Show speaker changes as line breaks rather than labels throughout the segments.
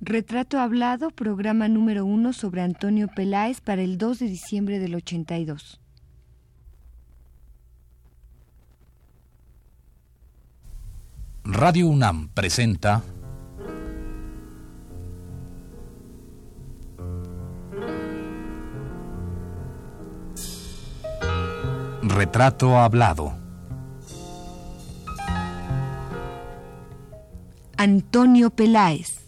Retrato Hablado, programa número uno sobre Antonio Peláez para el 2 de diciembre del 82.
Radio UNAM presenta Retrato Hablado.
Antonio Peláez.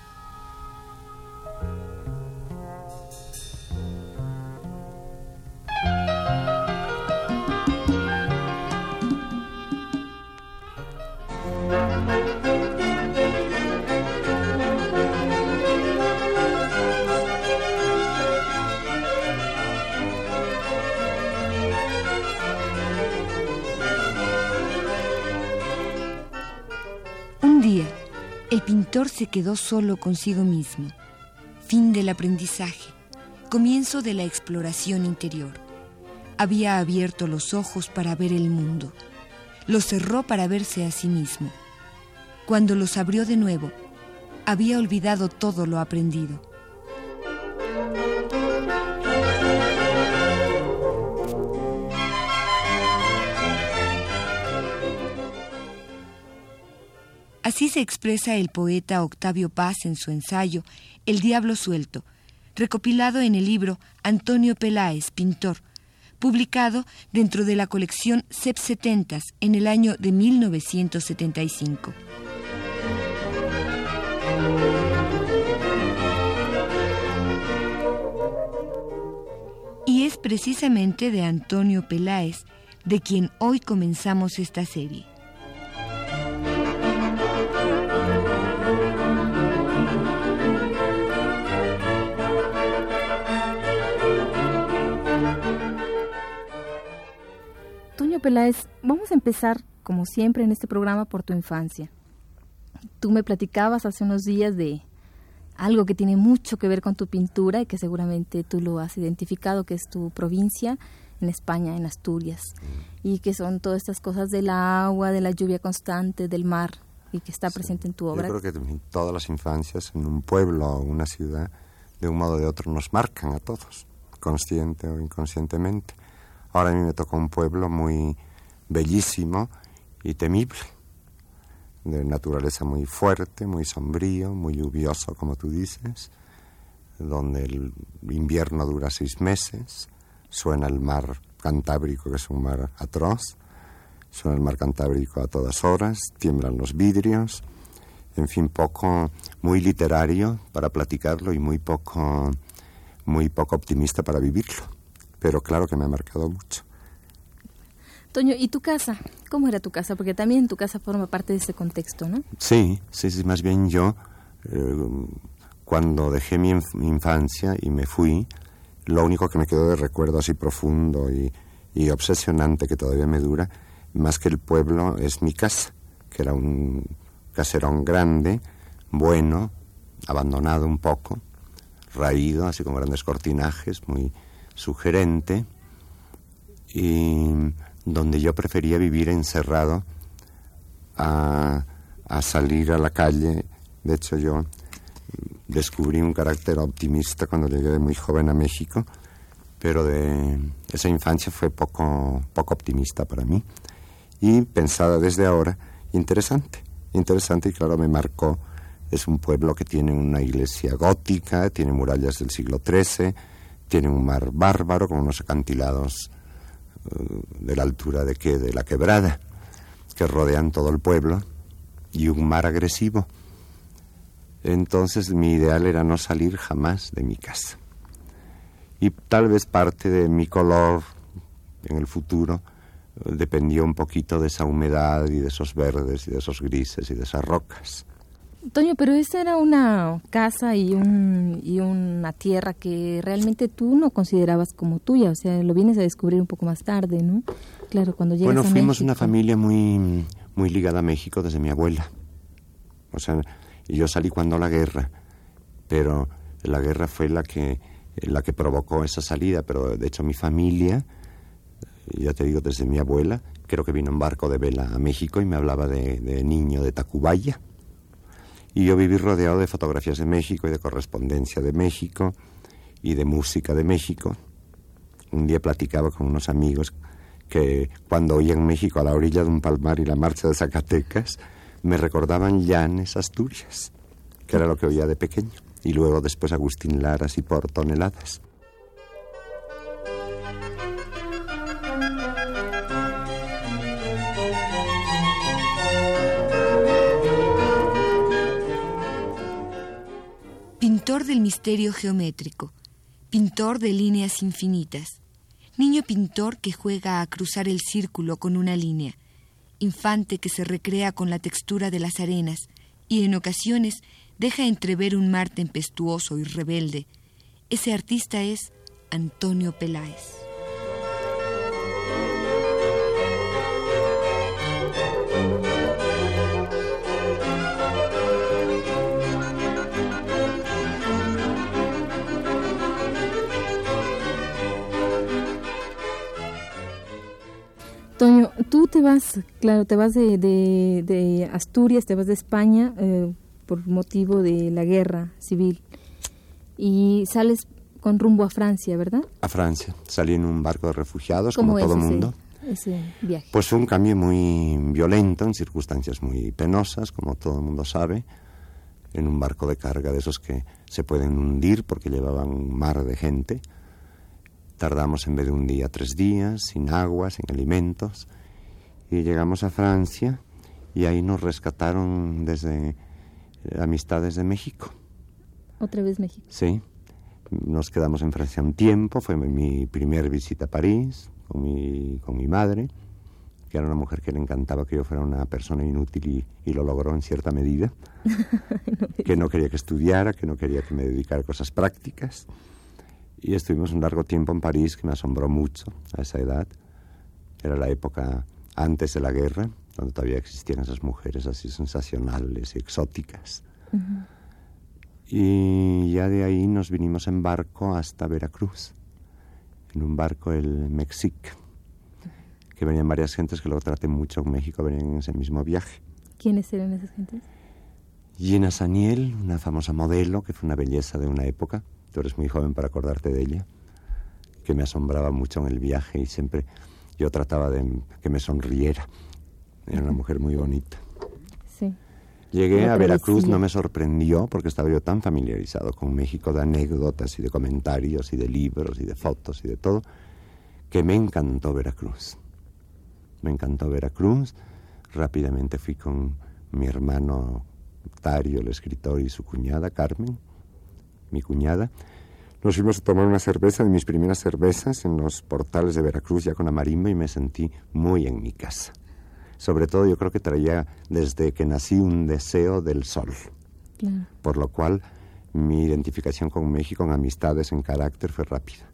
Se quedó solo consigo mismo. Fin del aprendizaje. Comienzo de la exploración interior. Había abierto los ojos para ver el mundo. Los cerró para verse a sí mismo. Cuando los abrió de nuevo, había olvidado todo lo aprendido. Así se expresa el poeta Octavio Paz en su ensayo El Diablo Suelto, recopilado en el libro Antonio Peláez, pintor, publicado dentro de la colección CEP 70 en el año de 1975. Y es precisamente de Antonio Peláez de quien hoy comenzamos esta serie.
Peláez, vamos a empezar, como siempre en este programa, por tu infancia. Tú me platicabas hace unos días de algo que tiene mucho que ver con tu pintura y que seguramente tú lo has identificado, que es tu provincia en España, en Asturias, y que son todas estas cosas del agua, de la lluvia constante, del mar, y que está presente en tu obra.
Yo creo que todas las infancias en un pueblo o una ciudad, de un modo o de otro, nos marcan a todos, consciente o inconscientemente. Ahora a mí me toca un pueblo muy bellísimo y temible, de naturaleza muy fuerte, muy sombrío, muy lluvioso, como tú dices, donde el invierno dura seis meses, suena el mar Cantábrico, que es un mar atroz, suena el mar Cantábrico a todas horas, tiemblan los vidrios, en fin, poco, muy literario para platicarlo y muy poco, muy poco optimista para vivirlo pero claro que me ha marcado mucho.
Toño, ¿y tu casa? ¿Cómo era tu casa? Porque también tu casa forma parte de ese contexto, ¿no?
Sí, sí, sí, más bien yo, eh, cuando dejé mi, infancia y me fui, lo único que me quedó de recuerdo así profundo y, y obsesionante que todavía me dura, más que el pueblo, es mi casa, que era un caserón grande, bueno, abandonado un poco, raído, así con grandes cortinajes, muy sugerente y donde yo prefería vivir encerrado a, salir a la calle. De hecho, yo descubrí un carácter optimista cuando llegué de muy joven a México, pero de esa infancia fue poco, poco optimista para mí y pensada desde ahora, interesante, interesante y claro, me marcó. Es un pueblo que tiene una iglesia gótica, tiene murallas del siglo XIII, tiene un mar bárbaro con unos acantilados eh, de la altura de que de la quebrada que rodean todo el pueblo y un mar agresivo. Entonces mi ideal era no salir jamás de mi casa. Y tal vez parte de mi color en el futuro eh, dependió un poquito de esa humedad y de esos verdes y de esos grises y de esas rocas.
Toño, pero esa era una casa y, un, y una tierra que realmente tú no considerabas como tuya, o sea, lo vienes a descubrir un poco más tarde, ¿no? Claro, cuando llegas
Bueno, fuimos una familia muy, muy ligada a México desde mi abuela. O sea, yo salí cuando la guerra, pero la guerra fue la que, la que provocó esa salida, pero de hecho mi familia ya te digo, desde mi abuela, creo que vino en barco de vela a México y me hablaba de, de niño de Tacubaya. Y yo viví rodeado de fotografías de México y de correspondencia de México y de música de México. Un día platicaba con unos amigos que cuando oían México a la orilla de un palmar y la marcha de Zacatecas, me recordaban Llanes, Asturias, que era lo que oía de pequeño. Y luego después Agustín Lara y por toneladas.
Misterio geométrico, pintor de líneas infinitas, niño pintor que juega a cruzar el círculo con una línea, infante que se recrea con la textura de las arenas y en ocasiones deja entrever un mar tempestuoso y rebelde. Ese artista es Antonio Peláez.
Te vas, claro, te vas de, de, Asturias, te vas de España eh, por motivo de la guerra civil y sales con rumbo a Francia, ¿verdad?
A Francia. Salí en un barco de refugiados, como todo el mundo.
Ese viaje?
Pues fue un cambio muy violento, en circunstancias muy penosas, como todo el mundo sabe, en un barco de carga de esos que se pueden hundir porque llevaban un mar de gente Tardamos en vez de un día tres días, sin agua, sin alimentos. Y llegamos a Francia y ahí nos rescataron desde eh, Amistades de México.
¿Otra vez México?
Sí. Nos quedamos en Francia un tiempo. Fue mi primer visita a París con mi, con mi madre, que era una mujer que le encantaba que yo fuera una persona inútil y, lo logró en cierta medida. que no quería que estudiara, que no quería que me dedicara a cosas prácticas. Y estuvimos un largo tiempo en París, que me asombró mucho a esa edad. Era la época antes de la guerra, donde todavía existían esas mujeres así sensacionales y exóticas. Y ya de ahí nos vinimos en barco hasta Veracruz, en un barco el Mexic, que venían varias gentes que luego traté mucho en México, venían en ese mismo viaje.
¿Quiénes eran esas gentes?
Gina Saniel, una famosa modelo que fue una belleza de una época, tú eres muy joven para acordarte de ella, que me asombraba mucho en el viaje y siempre yo trataba de que me sonriera. Era una mujer muy bonita.
Sí.
Llegué a Veracruz, no me sorprendió porque estaba yo tan familiarizado con México de anécdotas y de comentarios y de libros y de fotos y de todo, que me encantó Veracruz. Me encantó Veracruz. Rápidamente fui con mi hermano Tario, el escritor, y su cuñada Carmen mi cuñada, nos fuimos a tomar una cerveza, de mis primeras cervezas, en los portales de Veracruz, ya con la marimba, y me sentí muy en mi casa. Sobre todo yo creo que traía desde que nací un deseo del sol. Por lo cual mi identificación con México en amistades, en carácter, fue rápida.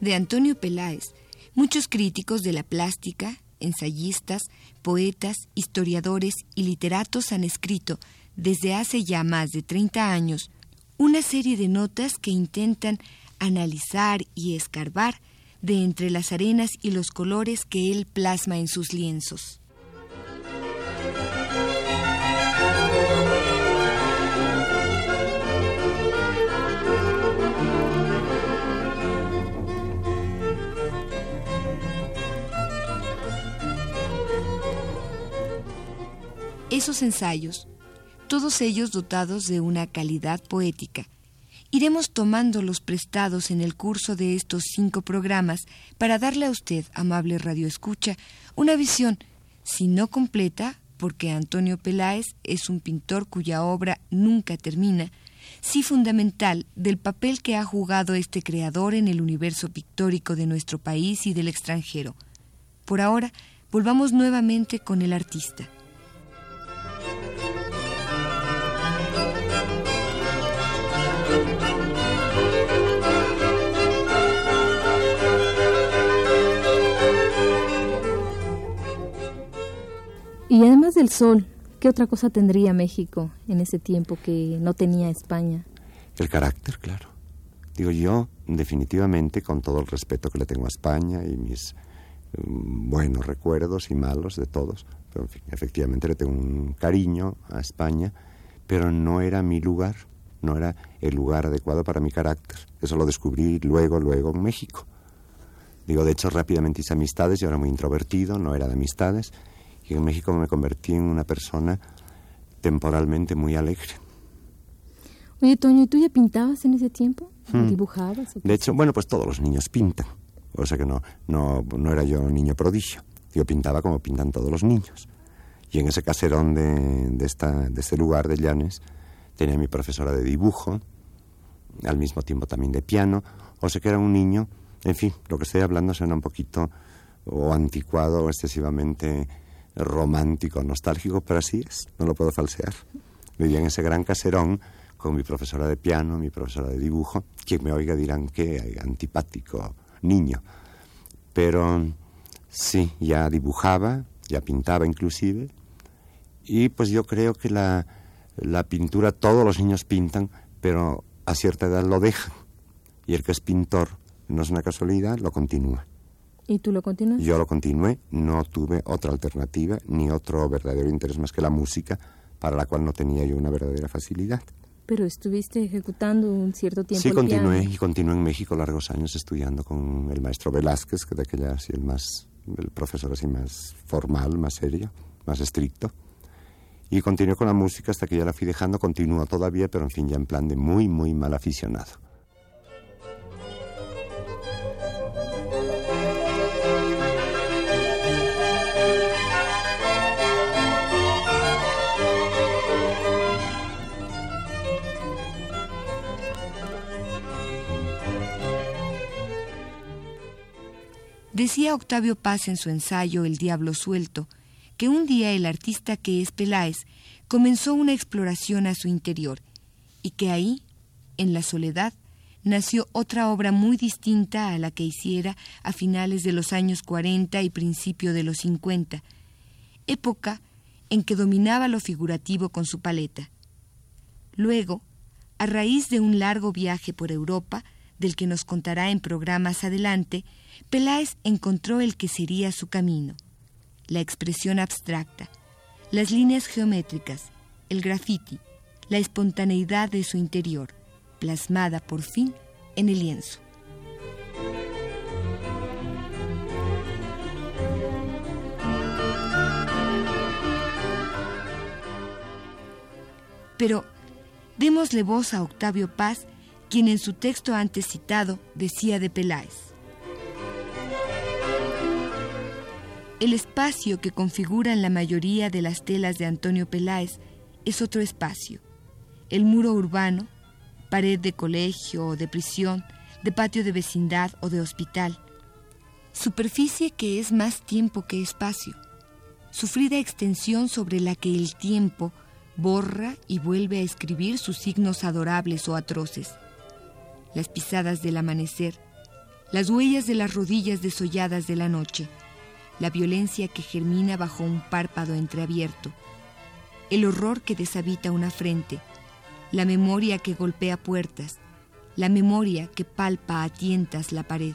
De Antonio Peláez, muchos críticos de la plástica, ensayistas, poetas, historiadores y literatos han escrito, desde hace ya más de 30 años, una serie de notas que intentan analizar y escarbar de entre las arenas y los colores que él plasma en sus lienzos. Esos ensayos, todos ellos dotados de una calidad poética. Iremos tomando los prestados en el curso de estos cinco programas para darle a usted, amable radioescucha, una visión, si no completa, porque Antonio Peláez es un pintor cuya obra nunca termina, sí fundamental del papel que ha jugado este creador en el universo pictórico de nuestro país y del extranjero. Por ahora, volvamos nuevamente con el artista.
Y además del sol, ¿qué otra cosa tendría México en ese tiempo que no tenía España?
El carácter, claro. Digo yo, definitivamente, con todo el respeto que le tengo a España y mis mm, buenos recuerdos y malos de todos, pero efectivamente le tengo un cariño a España, pero no era mi lugar, no era el lugar adecuado para mi carácter. Eso lo descubrí luego, luego en México. Digo, de hecho, rápidamente hice amistades, yo era muy introvertido, no era de amistades, y en México me convertí en una persona temporalmente muy alegre.
Oye, Toño, ¿y tú ya pintabas en ese tiempo? Hmm. ¿Dibujabas?
de hecho, bueno, pues todos los niños pintan. O sea que no, no, no era yo niño prodigio. Yo pintaba como pintan todos los niños. Y en ese caserón de, de, esta, de este lugar de Llanes tenía mi profesora de dibujo, al mismo tiempo también de piano. O sea que era un niño, en fin, lo que estoy hablando suena un poquito o anticuado o excesivamente romántico, nostálgico, pero así es, no lo puedo falsear. Vivía en ese gran caserón con mi profesora de piano, mi profesora de dibujo. Quien me oiga dirán que antipático niño. Pero sí, ya dibujaba, ya pintaba inclusive. Y pues yo creo que la, la pintura, todos los niños pintan, pero a cierta edad lo dejan. Y el que es pintor, no es una casualidad, lo continúa.
¿Y tú lo continúas?
Yo lo continué, no tuve otra alternativa ni otro verdadero interés más que la música, para la cual no tenía yo una verdadera facilidad.
Pero estuviste ejecutando un cierto tiempo.
Sí, continué y continué en México largos años estudiando con el maestro Velázquez, que de aquella así el más, el profesor así más formal, más serio, más estricto. Y continué con la música hasta que ya la fui dejando, continúo todavía, pero en fin, ya en plan de muy, muy mal aficionado.
Decía Octavio Paz en su ensayo El Diablo Suelto que un día el artista que es Peláez comenzó una exploración a su interior y que ahí, en la soledad, nació otra obra muy distinta a la que hiciera a finales de los años 40 y principio de los 50, época en que dominaba lo figurativo con su paleta. Luego, a raíz de un largo viaje por Europa, del que nos contará en programas adelante, Peláez encontró el que sería su camino, la expresión abstracta, las líneas geométricas, el graffiti, la espontaneidad de su interior, plasmada por fin en el lienzo. Pero démosle voz a Octavio Paz, quien en su texto antes citado decía de Peláez. El espacio que configuran la mayoría de las telas de Antonio Peláez es otro espacio. El muro urbano, pared de colegio o de prisión, de patio de vecindad o de hospital. Superficie que es más tiempo que espacio. Sufrida extensión sobre la que el tiempo borra y vuelve a escribir sus signos adorables o atroces. Las pisadas del amanecer, las huellas de las rodillas desolladas de la noche la violencia que germina bajo un párpado entreabierto, el horror que deshabita una frente, la memoria que golpea puertas, la memoria que palpa a tientas la pared.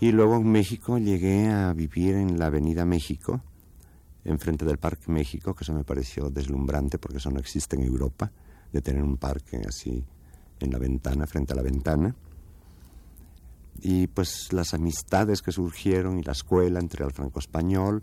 Y luego en México llegué a vivir en la Avenida México, enfrente del Parque México, que eso me pareció deslumbrante porque eso no existe en Europa, de tener un parque así en la ventana, frente a la ventana. Y pues las amistades que surgieron y la escuela entre el franco-español,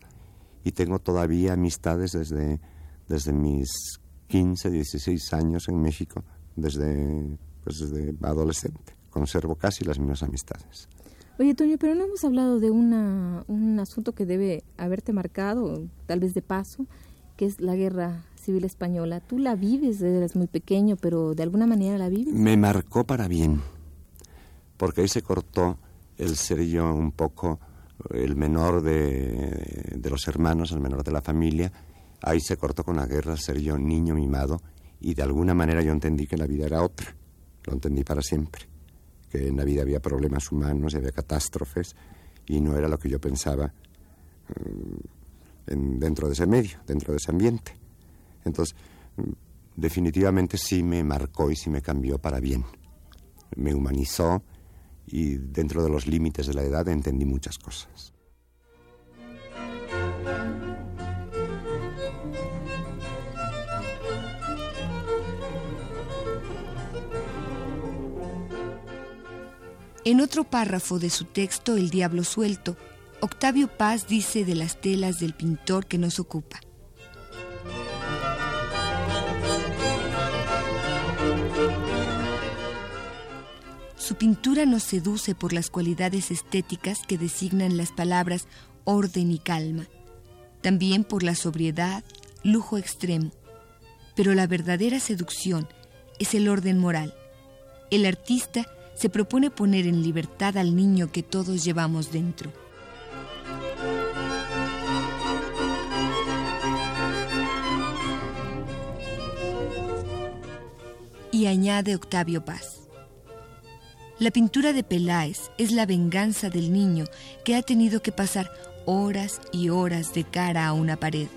y tengo todavía amistades desde, desde mis 15, 16 años en México, desde, pues desde adolescente. Conservo casi las mismas amistades.
Oye, Toño, pero no hemos hablado de una, un asunto que debe haberte marcado, tal vez de paso, que es la guerra civil española. Tú la vives, eres muy pequeño, pero de alguna manera la vives.
Me marcó para bien, porque ahí se cortó el ser yo un poco el menor de, los hermanos, el menor de la familia, ahí se cortó con la guerra ser yo niño mimado y de alguna manera yo entendí que la vida era otra. Lo entendí para siempre. Que en la vida había problemas humanos y había catástrofes y no era lo que yo pensaba mm, dentro de ese medio, dentro de ese ambiente. Entonces, mm, definitivamente sí me marcó y sí me cambió para bien. Me humanizó y dentro de los límites de la edad entendí muchas cosas.
En otro párrafo de su texto, El Diablo Suelto, Octavio Paz dice de las telas del pintor que nos ocupa. Su pintura nos seduce por las cualidades estéticas que designan las palabras orden y calma, también por la sobriedad, lujo extremo. Pero la verdadera seducción es el orden moral. El artista se propone poner en libertad al niño que todos llevamos dentro. Y añade Octavio Paz. La pintura de Peláez es la venganza del niño que ha tenido que pasar horas y horas de cara a una pared.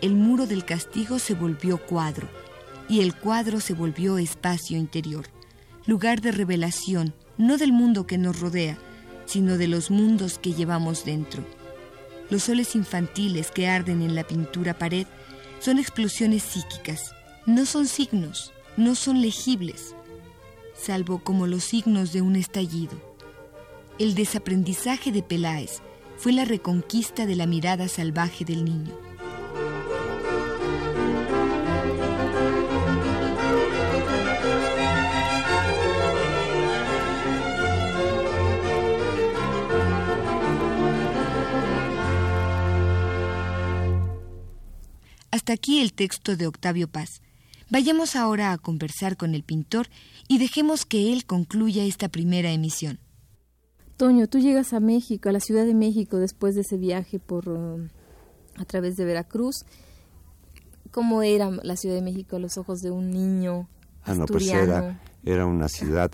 El muro del castigo se volvió cuadro y el cuadro se volvió espacio interior lugar de revelación, no del mundo que nos rodea, sino de los mundos que llevamos dentro. Los soles infantiles que arden en la pintura pared son explosiones psíquicas, no son signos, no son legibles, salvo como los signos de un estallido. El desaprendizaje de Peláez fue la reconquista de la mirada salvaje del niño. Hasta aquí el texto de Octavio Paz. Vayamos ahora a conversar con el pintor y dejemos que él concluya esta primera emisión.
Toño, tú llegas a México, a la Ciudad de México, después de ese viaje por uh, a través de Veracruz. ¿Cómo era la Ciudad de México a los ojos de un niño?
Ah, no, pues era, era una ciudad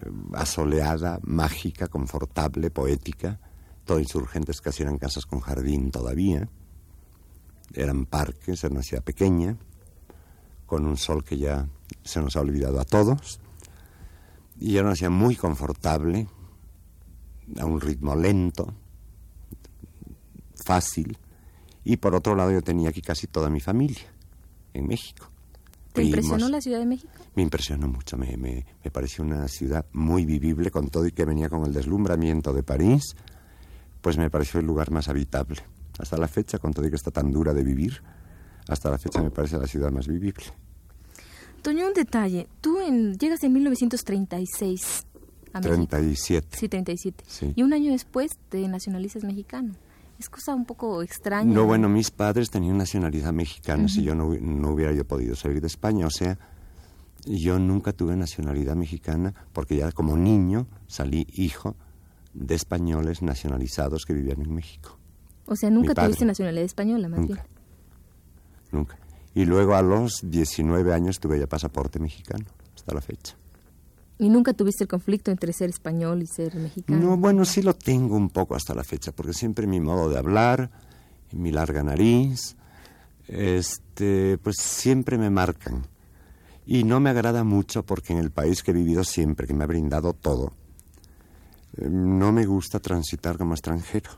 eh, asoleada, mágica, confortable, poética. Todo insurgentes casi eran casas con jardín todavía eran parques, era una ciudad pequeña, con un sol que ya se nos ha olvidado a todos, y era una ciudad muy confortable, a un ritmo lento, fácil, y por otro lado yo tenía aquí casi toda mi familia, en México.
¿Te impresionó la Ciudad de México?
Me impresionó mucho, me, me, me, pareció una ciudad muy vivible, con todo y que venía con el deslumbramiento de París, pues me pareció el lugar más habitable. Hasta la fecha, con todo que está tan dura de vivir, hasta la fecha me parece la ciudad más vivible.
Toño, un detalle. Tú llegas en 1936 a
37.
Sí, 37. Y un año después te nacionalizas mexicano. Es cosa un poco extraña.
No, bueno, mis padres tenían nacionalidad mexicana. Si yo no, no hubiera yo podido salir de España, o sea, yo nunca tuve nacionalidad mexicana porque ya como niño salí hijo de españoles nacionalizados que vivían en México.
O sea, nunca tuviste nacionalidad española, más
nunca. Nunca. Y luego a los 19 años tuve ya pasaporte mexicano, hasta la fecha.
¿Y nunca tuviste el conflicto entre ser español y ser mexicano?
No, bueno, sí lo tengo un poco hasta la fecha, porque siempre mi modo de hablar, mi larga nariz, este, pues siempre me marcan. Y no me agrada mucho porque en el país que he vivido siempre, que me ha brindado todo, eh, no me gusta transitar como extranjero.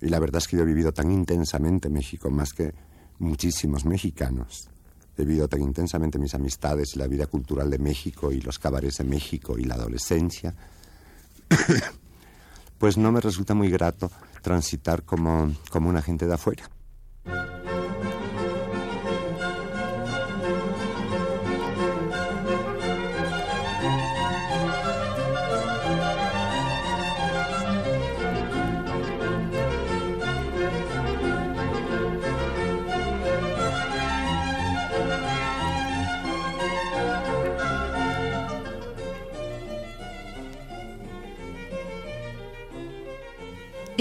Y la verdad es que yo he vivido tan intensamente México, más que muchísimos mexicanos. He vivido tan intensamente mis amistades y la vida cultural de México y los cabarets de México y la adolescencia. pues no me resulta muy grato transitar como, como una gente de afuera.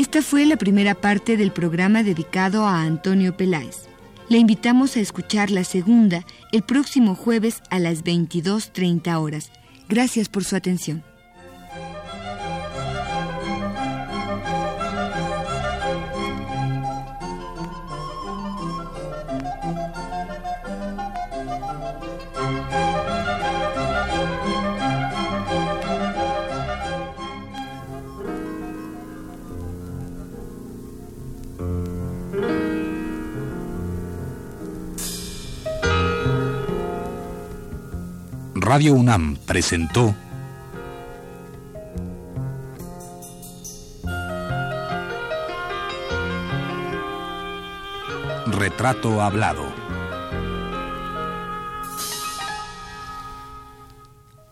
Esta fue la primera parte del programa dedicado a Antonio Peláez. Le invitamos a escuchar la segunda el próximo jueves a las 22.30 horas. Gracias por su atención.
Radio UNAM presentó Retrato Hablado.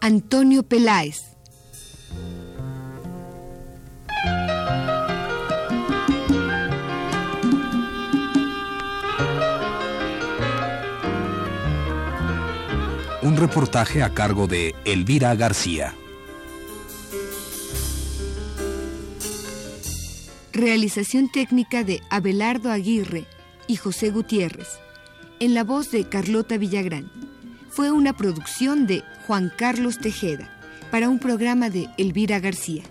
Antonio Peláez.
Un reportaje a cargo de Elvira García.
Realización técnica de Abelardo Aguirre y José Gutiérrez. En la voz de Carlota Villagrán. Fue una producción de Juan Carlos Tejeda para un programa de Elvira García.